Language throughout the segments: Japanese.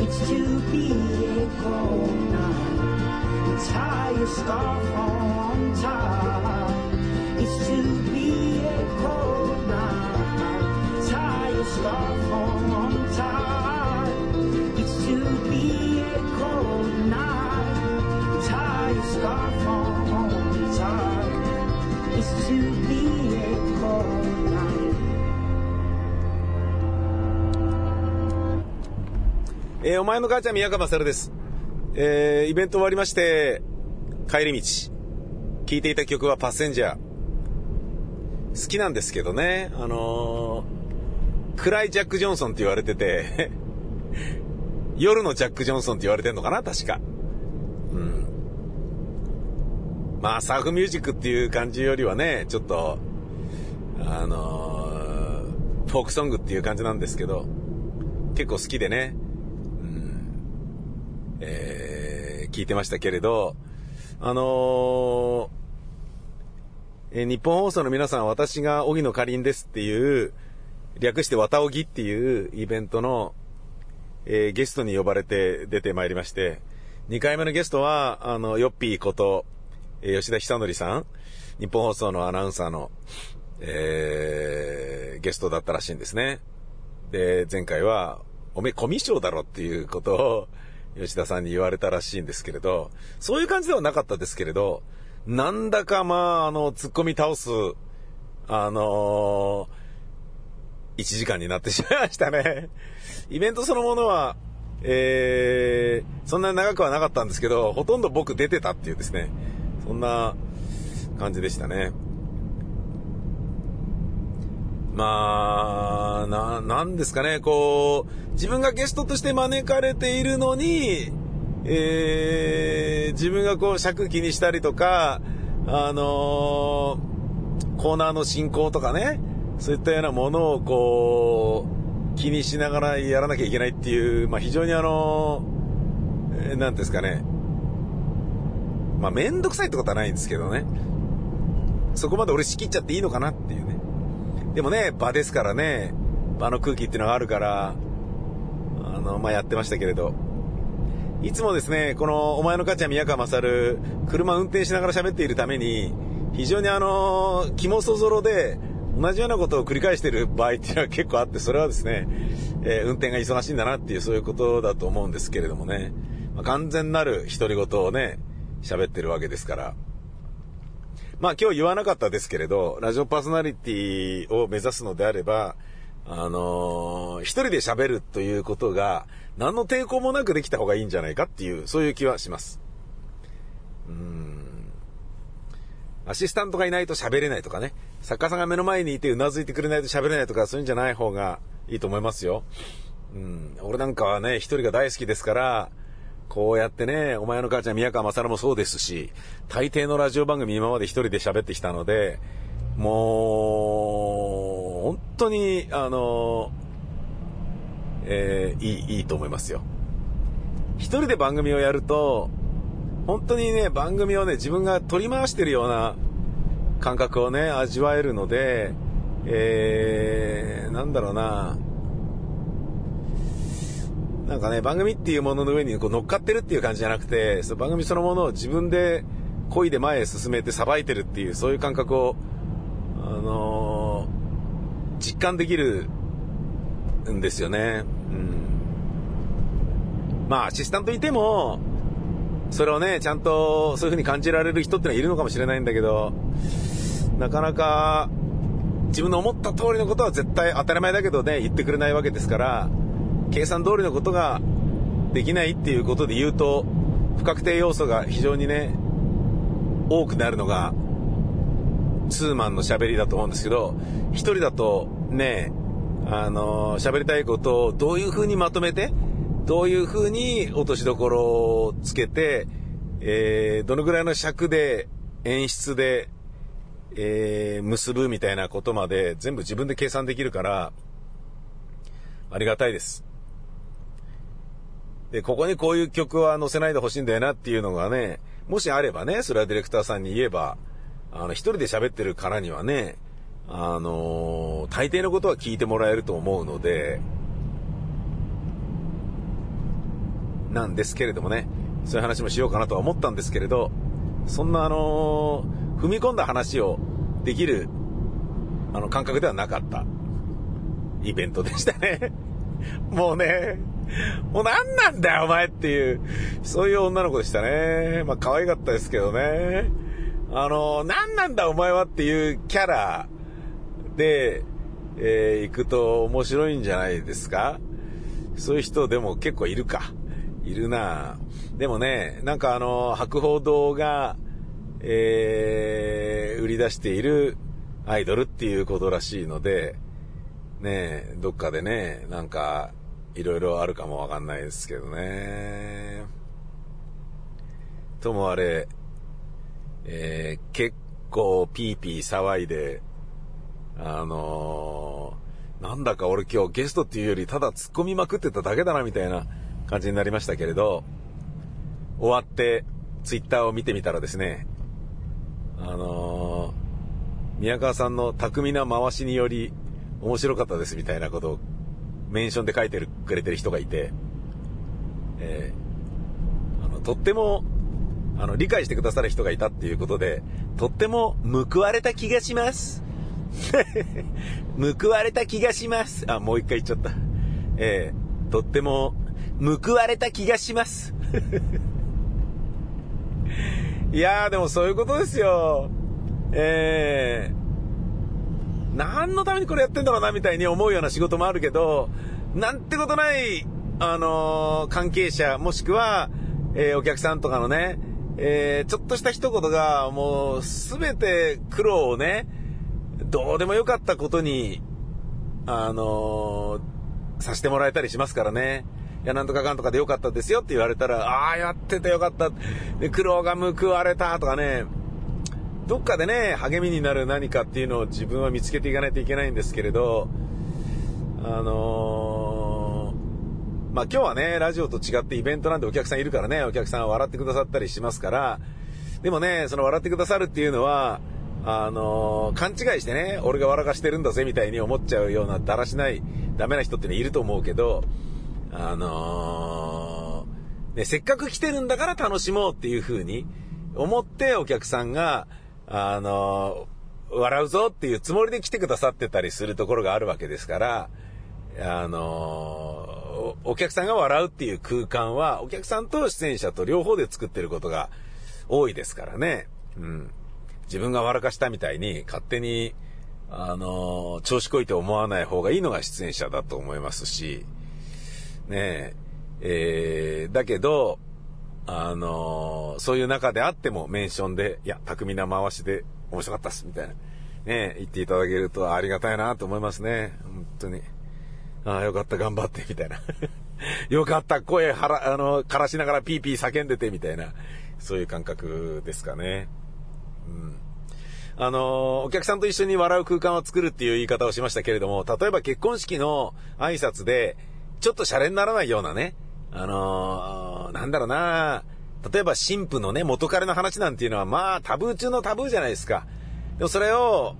It's to be a cold night. It's high, a star on high. えーお前の母ちゃん宮川勝です。えーイベント終わりまして、帰り道。聴いていた曲はパッセンジャー。好きなんですけどね、あのー暗いジャック・ジョンソンって言われてて、夜のジャック・ジョンソンって言われてんのかな？確か。うん。まあ、サーフミュージックっていう感じよりはね、ちょっと、あのーフォークソングっていう感じなんですけど、結構好きでね、えー聞いてましたけれど、あのーえー日本放送の皆さん、私が荻野かりんですっていう、略してわたおぎっていうイベントの、えーゲストに呼ばれて出てまいりまして、2回目のゲストは、あの、ヨッピーこと、えー吉田久典さん、日本放送のアナウンサーの、えーゲストだったらしいんですね。で、前回は、おめえコミュ障だろっていうことを、吉田さんに言われたらしいんですけれど、そういう感じではなかったですけれど、なんだかまあ、あの、突っ込み倒す、あのー、1時間になってしまいましたね。イベントそのものは、えー、そんなに長くはなかったんですけど、ほとんど僕出てたっていうですね、そんな感じでしたね。まあ、な、なんですかね、こう、自分がゲストとして招かれているのに、えー、自分がこう尺気にしたりとか、あのーコーナーの進行とかね、そういったようなものをこう、気にしながらやらなきゃいけないっていう、まあ非常にあのー、えーですかね、まあめんどくさいってことはないんですけどね、そこまで俺仕切っちゃっていいのかなっていうね。でもね、場ですからね、場の空気っていうのがあるから、あの、まあ、やってましたけれど。いつもですね、この、お前の母ちゃん宮川勝、車運転しながら喋っているために、非常にあの、肝そぞろで、同じようなことを繰り返している場合っていうのは結構あって、それはですね、えー運転が忙しいんだなっていう、そういうことだと思うんですけれどもね。まあ、完全なる独り言をね、喋ってるわけですから。まあ今日言わなかったですけれど、ラジオパーソナリティを目指すのであれば、あのー一人で喋るということが、何の抵抗もなくできた方がいいんじゃないかっていう、そういう気はします。うん。アシスタントがいないと喋れないとかね、作家さんが目の前にいてうなずいてくれないと喋れないとか、そういうんじゃない方がいいと思いますよ。うん。俺なんかはね、一人が大好きですから、こうやってね、お前の母ちゃん宮川勝もそうですし、大抵のラジオ番組今まで一人で喋ってきたので、もう、本当に、あの、えーいい、いいと思いますよ。一人で番組をやると、本当にね、番組をね、自分が取り回してるような感覚をね、味わえるので、えー、なんだろうな、なんかね、番組っていうものの上にこう乗っかってるっていう感じじゃなくて、その番組そのものを自分で恋で前へ進めてさばいてるっていう、そういう感覚を、あのー実感できるんですよね。うん。まあ、アシスタントいても、それをね、ちゃんとそういう風に感じられる人ってのはいるのかもしれないんだけど、なかなか、自分の思った通りのことは絶対当たり前だけどね、言ってくれないわけですから、計算通りのことができないっていうことで言うと、不確定要素が非常にね、多くなるのが、ツーマンの喋りだと思うんですけど、一人だとね、あの、喋りたいことをどういう風にまとめて、どういう風に落としどころをつけて、えー、どのぐらいの尺で、演出で、えー、結ぶみたいなことまで全部自分で計算できるから、ありがたいです。で、ここにこういう曲は載せないでほしいんだよなっていうのがね、もしあればね、それはディレクターさんに言えば、あの、一人で喋ってるからにはね、あのー大抵のことは聞いてもらえると思うので、なんですけれどもね、そういう話もしようかなとは思ったんですけれど、そんなあのー、踏み込んだ話をできる、あの、感覚ではなかったイベントでしたね。もうね、もう何なんだよお前っていう、そういう女の子でしたね。まあ可愛かったですけどね。あの、何なんだお前はっていうキャラで、えー、行くと面白いんじゃないですか？そういう人でも結構いるか。いるなでもね、なんかあの、博報堂が、えー、売り出しているアイドルっていうことらしいので、ねどっかでね、なんか、いろいろあるかもわかんないですけどね。ともあれ、えー、結構ピーピー騒いで、あのー、なんだか俺今日ゲストっていうよりただ突っ込みまくってただけだなみたいな感じになりましたけれど、終わってツイッターを見てみたらですね、あのー、宮川さんの巧みな回しにより面白かったですみたいなことをメンションで書いてるくれてる人がいて、えー、あの、とっても、あの、理解してくださる人がいたっていうことで、とっても報われた気がします。報われた気がします。あ、もう一回言っちゃった。えー、とっても報われた気がします。いやーでもそういうことですよ。えー、何のためにこれやってんだろうなみたいに思うような仕事もあるけど、なんてことない、あのー、関係者、もしくは、えー、お客さんとかのね、えー、ちょっとした一言が、もう、すべて苦労をね、どうでもよかったことに、あのさせてもらえたりしますからね。いや、なんとかかんとかでよかったですよって言われたら、ああ、やっててよかった。苦労が報われたとかね、どっかでね、励みになる何かっていうのを自分は見つけていかないといけないんですけれど、あのー、まあ、今日はね、ラジオと違ってイベントなんでお客さんいるからね、お客さん笑ってくださったりしますから、でもね、その笑ってくださるっていうのは、あのー、勘違いしてね、俺が笑かしてるんだぜみたいに思っちゃうようなだらしない、ダメな人ってね、いると思うけど、あのー、ね、せっかく来てるんだから楽しもうっていう風に思ってお客さんが、あの、笑うぞっていうつもりで来てくださってたりするところがあるわけですから、あの、お客さんが笑うっていう空間は、お客さんと出演者と両方で作ってることが多いですからね。うん。自分が笑かしたみたいに勝手に、あの調子こいて思わない方がいいのが出演者だと思いますし、ねえ、えー、だけど、あのー、そういう中であってもメンションで、いや、巧みな回しで面白かったっす、みたいな。ね言っていただけるとありがたいなと思いますね。本当に。ああ、よかった、頑張って、みたいな。よかった、声はら、あの、枯らしながらピーピー叫んでて、みたいな。そういう感覚ですかね。うん。あのお客さんと一緒に笑う空間を作るっていう言い方をしましたけれども、例えば結婚式の挨拶で、ちょっとシャレにならないようなね、あのー、なんだろうな例えば神父のね、元彼の話なんていうのは、まあ、タブー中のタブーじゃないですか。でもそれを、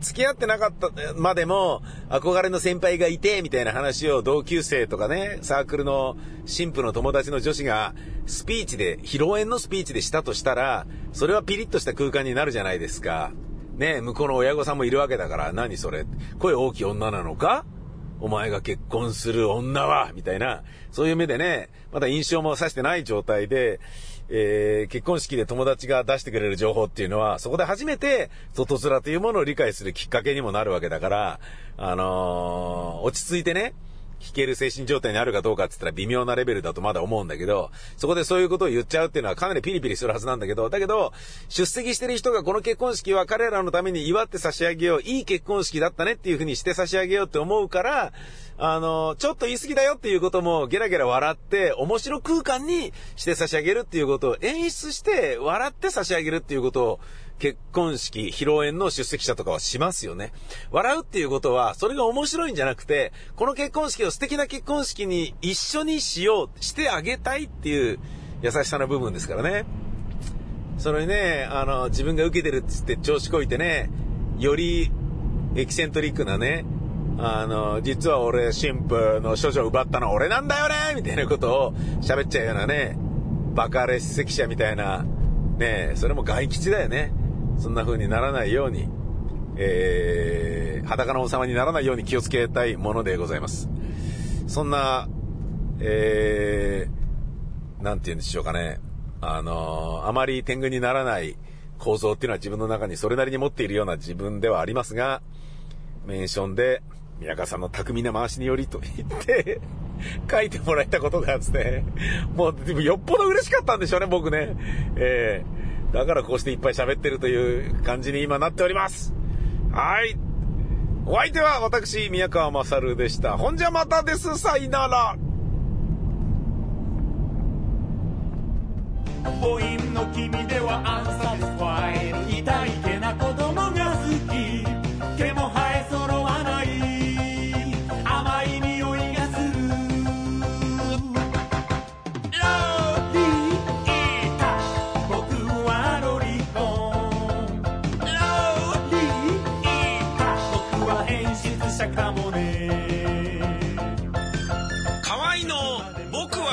付き合ってなかったまでも、憧れの先輩がいて、みたいな話を同級生とかね、サークルの神父の友達の女子が、スピーチで、披露宴のスピーチでしたとしたら、それはピリッとした空間になるじゃないですか。ね向こうの親御さんもいるわけだから、何それ声大きい女なのか？お前が結婚する女は、みたいな、そういう目でね、まだ印象もさしてない状態で、えー、結婚式で友達が出してくれる情報っていうのは、そこで初めて、外面というものを理解するきっかけにもなるわけだから、あのー、落ち着いてね、弾ける精神状態にあるかどうかって言ったら微妙なレベルだとまだ思うんだけど、そこでそういうことを言っちゃうっていうのはかなりピリピリするはずなんだけど、だけど、出席してる人がこの結婚式は彼らのために祝って差し上げよう、いい結婚式だったねっていう風にして差し上げようって思うから、あの、ちょっと言い過ぎだよっていうこともゲラゲラ笑って、面白空間にして差し上げるっていうことを演出して、笑って差し上げるっていうことを、結婚式、披露宴の出席者とかはしますよね。笑うっていうことは、それが面白いんじゃなくて、この結婚式を素敵な結婚式に一緒にしよう、してあげたいっていう優しさの部分ですからね。それね、あの、自分が受けてるっつって調子こいてね、よりエキセントリックなね、あの、実は俺、神父の処女を奪ったのは俺なんだよねみたいなことを喋っちゃうようなね、バカ列席者みたいな、ねそれも外吉だよね。そんな風にならないように、えー、裸の王様にならないように気をつけたいものでございます。そんな、えー、なんて言うんでしょうかね。あのあまり天狗にならない構造っていうのは自分の中にそれなりに持っているような自分ではありますが、メンションで、宮川さんの巧みな回しによりと言って 書いてもらえたことがですね、もう、よっぽど嬉しかったんでしょうね、僕ね。え、だからこうしていっぱい喋ってるという感じに今なっております。はい。お相手は私、宮川勝でした。ほんじゃまたです。さいなら。母音の君ではア